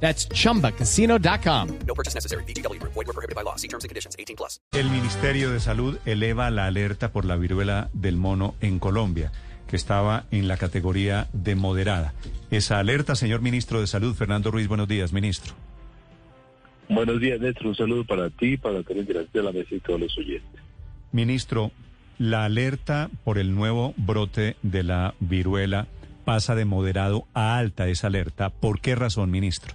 That's chumbacasino.com. No purchase necessary. BGW. Void were prohibited by law. See terms and conditions. 18 plus. El Ministerio de Salud eleva la alerta por la viruela del mono en Colombia, que estaba en la categoría de moderada. Esa alerta, señor ministro de Salud, Fernando Ruiz, buenos días, ministro. Buenos días, Néstor. Un saludo para ti, para todos los de la mesa y todos los oyentes. Ministro, la alerta por el nuevo brote de la viruela pasa de moderado a alta esa alerta. ¿Por qué razón, ministro?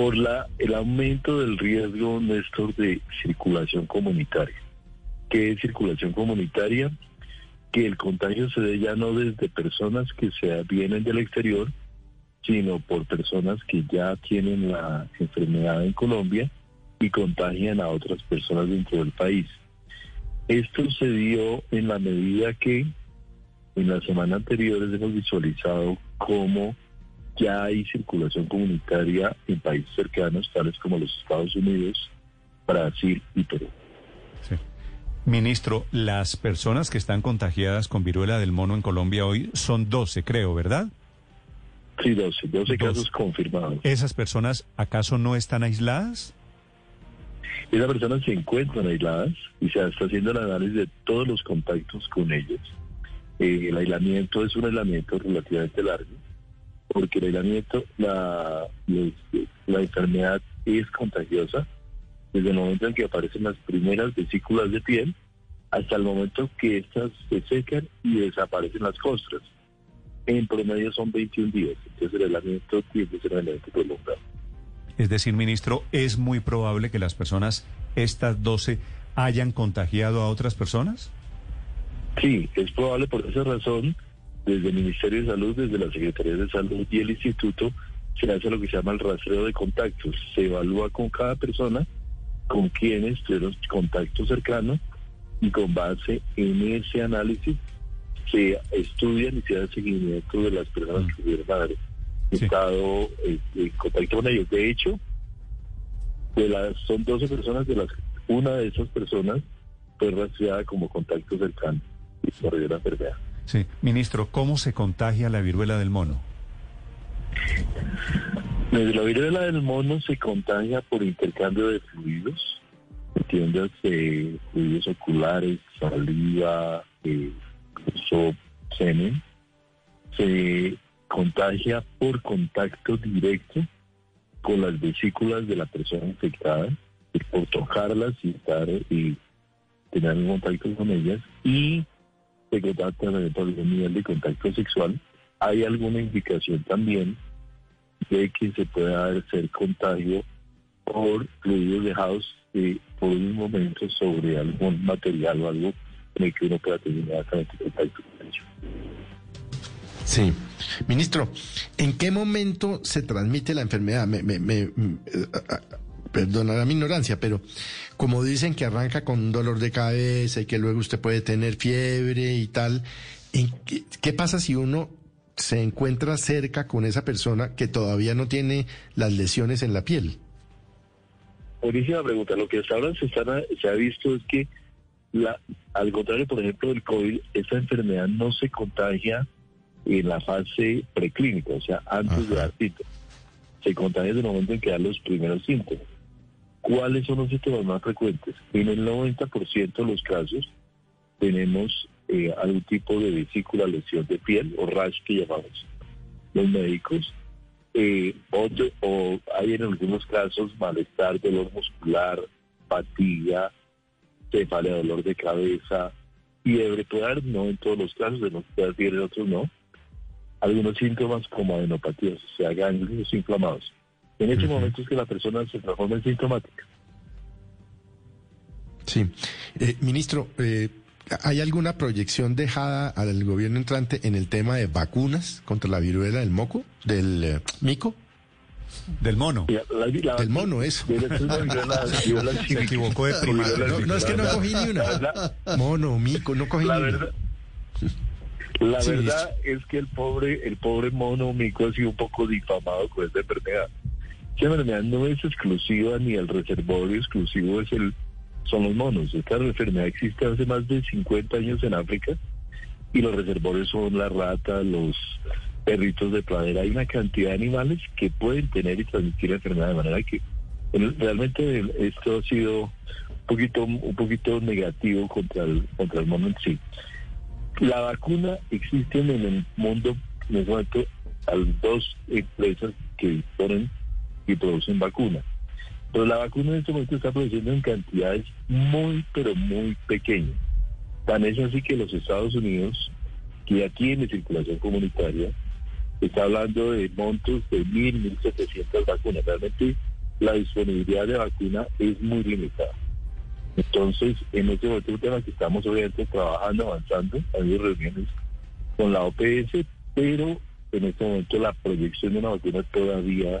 Por la, el aumento del riesgo, Néstor, de circulación comunitaria. ¿Qué es circulación comunitaria? Que el contagio se dé ya no desde personas que se vienen del exterior, sino por personas que ya tienen la enfermedad en Colombia y contagian a otras personas dentro del país. Esto se dio en la medida que en la semana anterior hemos visualizado cómo ya hay circulación comunitaria en países cercanos, tales como los Estados Unidos, Brasil y Perú. Sí. Ministro, las personas que están contagiadas con viruela del mono en Colombia hoy son 12, creo, ¿verdad? Sí, 12, 12 casos confirmados. ¿Esas personas acaso no están aisladas? Esas personas se encuentran aisladas y se está haciendo el análisis de todos los contactos con ellos. Eh, el aislamiento es un aislamiento relativamente largo, porque el aislamiento, la, la enfermedad es contagiosa desde el momento en que aparecen las primeras vesículas de piel hasta el momento que estas se secan y desaparecen las costras. En promedio son 21 días, entonces el aislamiento tiene que ser aislamiento prolongado. Es decir, ministro, ¿es muy probable que las personas, estas 12, hayan contagiado a otras personas? Sí, es probable por esa razón, desde el Ministerio de Salud, desde la Secretaría de Salud y el Instituto, se hace lo que se llama el rastreo de contactos. Se evalúa con cada persona con quienes tuvieron contacto cercano y con base en ese análisis se estudian y se da seguimiento de las personas que tuvieron haber estado eh, en contacto con ellos. De hecho, de las, son 12 personas de las una de esas personas fue rastreada como contacto cercano y desarrolló la enfermedad. Sí, ministro, ¿cómo se contagia la viruela del mono? Desde la viruela del mono se contagia por intercambio de fluidos, entiendas, eh, fluidos oculares, saliva, eh, semen. Se contagia por contacto directo con las vesículas de la persona infectada, por tocarlas y estar y tener un contacto con ellas y el nivel de contacto sexual. Hay alguna indicación también de que se pueda hacer contagio por fluidos dejados eh, por un momento sobre algún material o algo en el que uno pueda tener inmediatamente contacto con ellos. Sí. Ministro, ¿en qué momento se transmite la enfermedad? Me, me, me, eh, perdonará mi ignorancia, pero como dicen que arranca con un dolor de cabeza y que luego usted puede tener fiebre y tal, qué, qué pasa si uno se encuentra cerca con esa persona que todavía no tiene las lesiones en la piel? Buenísima pregunta. Lo que hasta ahora se, está, se ha visto es que, la, al contrario, por ejemplo, del COVID, esa enfermedad no se contagia en la fase preclínica, o sea, antes de dar síntomas. Se contagia desde el momento en que dan los primeros síntomas. ¿Cuáles son los síntomas más frecuentes? En el 90% de los casos tenemos eh, algún tipo de vesícula, lesión de piel o rash que llamamos los médicos. Eh, o, hay en algunos casos malestar, dolor muscular, fatiga, cefalea, dolor de cabeza, fiebre, puede no en todos los casos, los puede fiebre, en otros no. Algunos síntomas como adenopatías, o sea, ganglios inflamados. En ese momento es que la persona se transforma en sintomática. Sí. Eh, ministro, eh, ¿hay alguna proyección dejada al gobierno entrante en el tema de vacunas contra la viruela del moco, del eh, mico? Del mono. La- la- la- Del mono, eso. Una Se equivocó de primaria. Viruela No, no, es que no cogí ni La una. Mono, mico, no cogí La ni una. verdad, la Sí, verdad es que el pobre, el pobre mono mico ha sido un poco difamado con esta enfermedad. Esta enfermedad no es exclusiva ni el reservorio exclusivo es el, son los monos. Esta enfermedad existe hace más de 50 años en África y los reservorios son la rata, los perritos de pradera. Hay una cantidad de animales que pueden tener y transmitir la enfermedad de manera que realmente esto ha sido un poquito, un poquito negativo contra el, contra el mono en sí. La vacuna existe en el mundo, en este momento, hay dos empresas que ponen y producen vacuna. Pero la vacuna en este momento está produciendo en cantidades muy, pero muy pequeñas. Tan es así que los Estados Unidos, que ya tiene circulación comunitaria, está hablando de montos de mil, mil setecientas vacunas. Realmente la disponibilidad de vacuna es muy limitada. Entonces, en este momento es tema que estamos obviamente trabajando, avanzando, ha habido reuniones con la OPS, pero en este momento la proyección de una vacuna todavía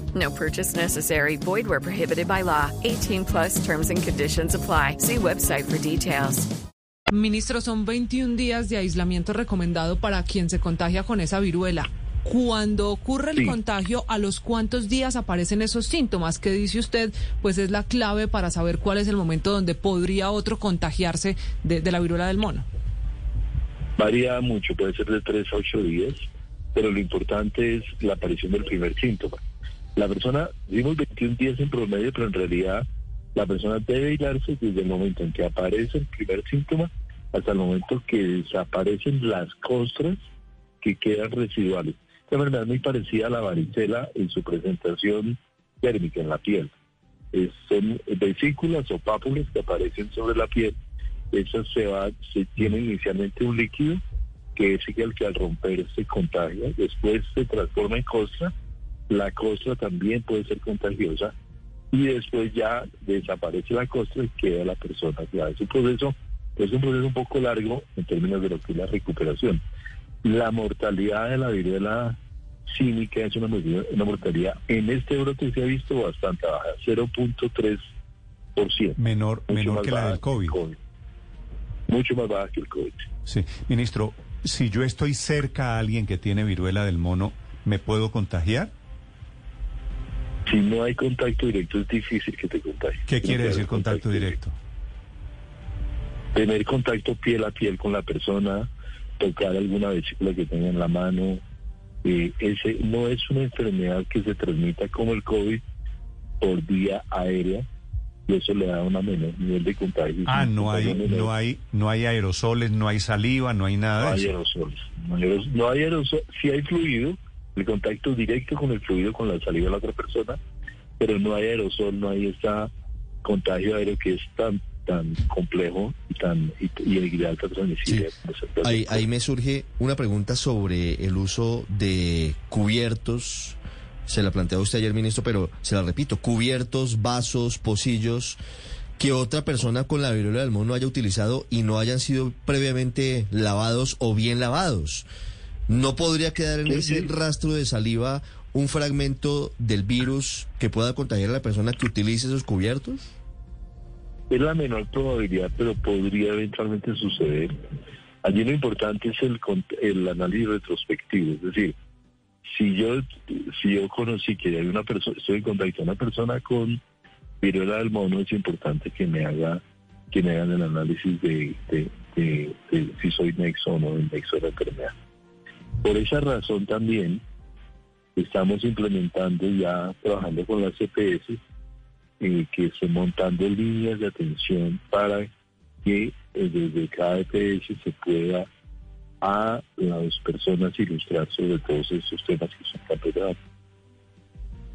No purchase necessary. Void where prohibited by law. 18 plus terms and conditions apply. See website for details. Ministro, son 21 días de aislamiento recomendado para quien se contagia con esa viruela. Cuando ocurre el Sí. contagio, ¿a los cuántos días aparecen esos síntomas? ¿Qué dice usted? Pues es la clave para saber cuál es el momento donde podría otro contagiarse de, de la viruela del mono. Varía mucho, puede ser de 3 a 8 días, pero lo importante es la aparición del primer síntoma. La persona, dimos 21 días en promedio, pero en realidad la persona debe aislarse desde el momento en que aparece el primer síntoma hasta el momento que desaparecen las costras que quedan residuales. Esta enfermedad es muy parecida a la varicela en su presentación térmica en la piel. Es- son vesículas o pápulas que aparecen sobre la piel. Esas se va, se tiene inicialmente un líquido que es el que al romper se contagia, después se transforma en costra, la costra también puede ser contagiosa y después ya desaparece la costra y queda la persona. Ya es un proceso, es un proceso un poco largo en términos de lo que es la recuperación. La mortalidad de la viruela cínica es una, mortalidad- una mortalidad en este brote se ha visto bastante baja, 0.3%. Menor, Mucho menor más que la baja del COVID. Mucho más baja que el COVID. Sí. Ministro, si yo estoy cerca a alguien que tiene viruela del mono, ¿me puedo contagiar? Si no hay contacto directo es difícil que te contagie. ¿Qué No quiere decir contacto directo? Tener contacto piel a piel con la persona, tocar alguna vesícula que tenga en la mano. eh, ese no es una enfermedad que se transmita como el COVID por vía aérea y eso le da una menor nivel de contagio. Ah, no hay, no hay, no hay aerosoles, no hay saliva, no hay no nada de hay eso. aerosoles. No hay aeros- no hay aerosol. Sí hay fluido, el contacto directo con el fluido, con la saliva de la otra persona, pero no hay aerosol, no hay ese contagio aéreo que es tan tan complejo y tan y, y de alta transmisibilidad. caso Ahí, me surge una pregunta sobre el uso de cubiertos. Se la planteó usted ayer, ministro, pero se la repito, cubiertos, vasos, pocillos que otra persona con la viruela del mono haya utilizado y no hayan sido previamente lavados o bien lavados. ¿No podría quedar en Sí, ese sí. rastro de saliva un fragmento del virus que pueda contagiar a la persona que utilice esos cubiertos? Es la menor probabilidad, pero podría eventualmente suceder. Allí lo importante es el, el análisis retrospectivo, es decir, si yo si yo conocí que hay una persona, estoy en contacto con una persona con viruela del mono, es importante que me haga que me hagan el análisis de, de- de- de si soy nexo o no el nexo de la enfermedad. Por esa razón también estamos implementando ya, trabajando con las CPS, eh, que estén montando líneas de atención para que eh, desde cada EPS se pueda a las personas ilustrar sobre todos estos temas que son relevantes.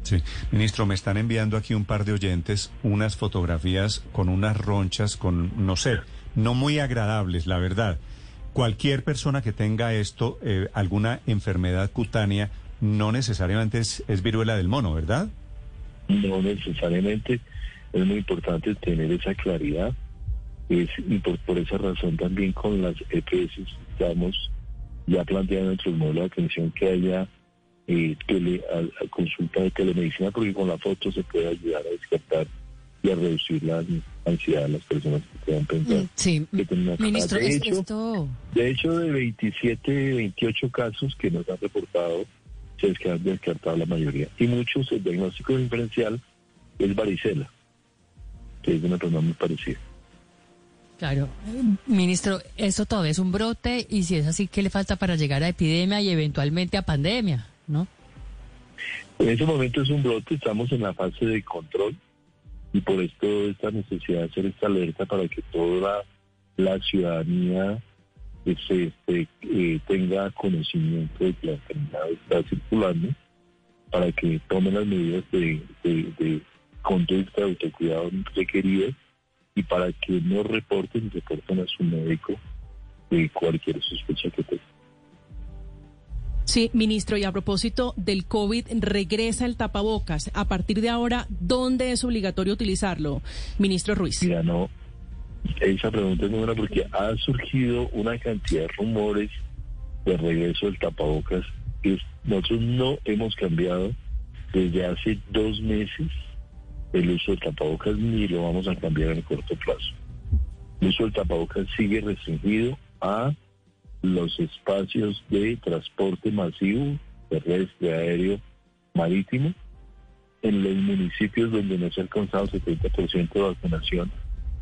Sí, ministro, me están enviando aquí un par de oyentes unas fotografías con unas ronchas, con, no sé, no muy agradables, la verdad. Cualquier persona que tenga esto, eh, alguna enfermedad cutánea, no necesariamente es, es viruela del mono, ¿verdad? No necesariamente. Es muy importante tener esa claridad. Es, y por, por esa razón también con las EPS estamos ya planteando nuestro modelo de atención que haya eh, tele, a- a consulta de telemedicina porque con la foto se puede ayudar a descartar y a reducir la ansiedad de las personas que puedan pensar Sí, que ministro, de es- hecho, esto... de hecho, de 27, 28 casos que nos han reportado, se han descartado la mayoría. Y muchos, el diagnóstico diferencial es varicela, que es una enfermedad muy parecida. Claro. Ministro, esto todavía es un brote y si es así, ¿qué le falta para llegar a epidemia y eventualmente a pandemia? ¿No? En ese momento es un brote, estamos en la fase de control y por esto esta necesidad de hacer esta alerta para que toda la, la ciudadanía este, este, eh, tenga conocimiento de que la enfermedad está circulando para que tomen las medidas de, de, de conducta, de autocuidado requeridas y para que no reporten reporten a su médico de cualquier sospecha que tenga. Sí, ministro, y a propósito del COVID, regresa el tapabocas. A partir de ahora, ¿dónde es obligatorio utilizarlo? Ministro Ruiz. Mira, no, esa pregunta es muy buena porque ha surgido una cantidad de rumores de regreso del tapabocas. que nosotros no hemos cambiado desde hace dos meses el uso del tapabocas ni lo vamos a cambiar en el corto plazo. El uso del tapabocas sigue restringido a los espacios de transporte masivo, terrestre, aéreo, marítimo, en los municipios donde no se ha alcanzado el 70% de vacunación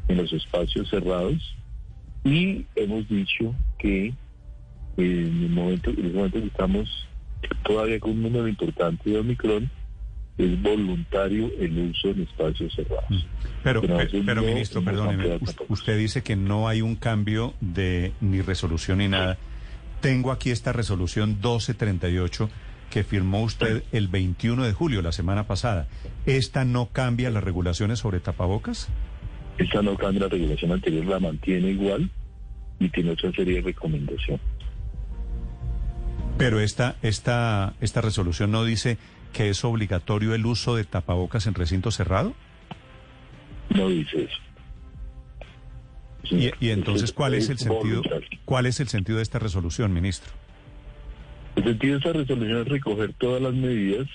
en los espacios cerrados y hemos dicho que en el momento, en el momento que estamos todavía con un número importante de Omicron, es voluntario el uso en espacios cerrados. Pero, Pero pero, no ministro, perdóneme, usted dice que no hay un cambio de ni resolución ni nada. Tengo aquí esta resolución 1238 que firmó usted el 21 de julio, la semana pasada. ¿Esta no cambia las regulaciones sobre tapabocas? Esta no cambia la regulación anterior, la mantiene igual y tiene otra serie de recomendaciones. Pero esta, esta, esta resolución no dice que es obligatorio el uso de tapabocas en recinto cerrado. No dice eso. Y, y entonces, ¿cuál es el sentido? ¿Cuál es el sentido de esta resolución, ministro? El sentido de esta resolución es recoger todas las medidas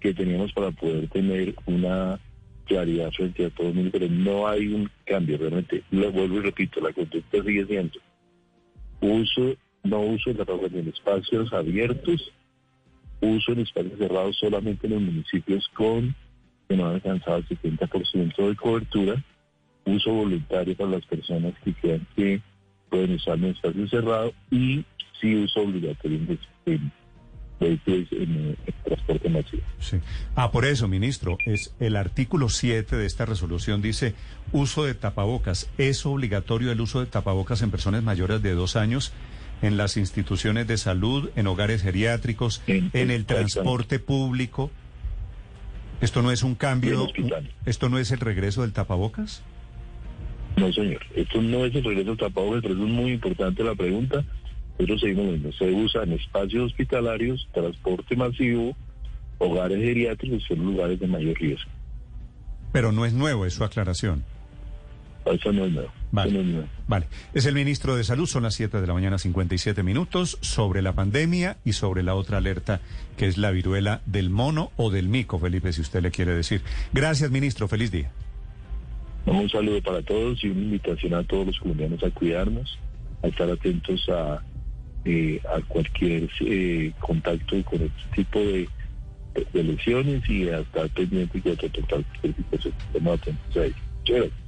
que teníamos para poder tener una claridad frente a todo el mundo, pero no hay un cambio realmente. Lo vuelvo y repito, la conducta sigue siendo uso, no uso de tapabocas en espacios abiertos, uso en espacios cerrados solamente en los municipios con que no han alcanzado el 70% de cobertura, uso voluntario para las personas que crean que pueden usar en espacio cerrado y sí uso obligatorio en, en vehículos en, en transporte masivo. Sí. Ah, por eso, ministro, es el artículo 7 de esta resolución dice uso de tapabocas. Es obligatorio el uso de tapabocas en personas mayores de dos años en las instituciones de salud, en hogares geriátricos, En- en el transporte público. ¿Esto no es un cambio? ¿Esto no es el regreso del tapabocas? No, señor. Esto no es el regreso al tapabocas, pero es muy importante la pregunta. Nosotros seguimos lo mismo. Se usa en espacios hospitalarios, transporte masivo, hogares geriátricos, son lugares de mayor riesgo. Pero no es nuevo, es su aclaración. Eso no es nuevo. Vale. No es nuevo. Vale. Es el ministro de Salud, son las 7 de la mañana, 57 minutos, sobre la pandemia y sobre la otra alerta, que es la viruela del mono o del mico, Felipe, si usted le quiere decir. Gracias, ministro. Feliz día. Un saludo para todos y una invitación a todos los colombianos a cuidarnos, a estar atentos a, eh, a cualquier eh, contacto con este tipo de, de lesiones y a estar de. Estamos atentos a ello. Chévere.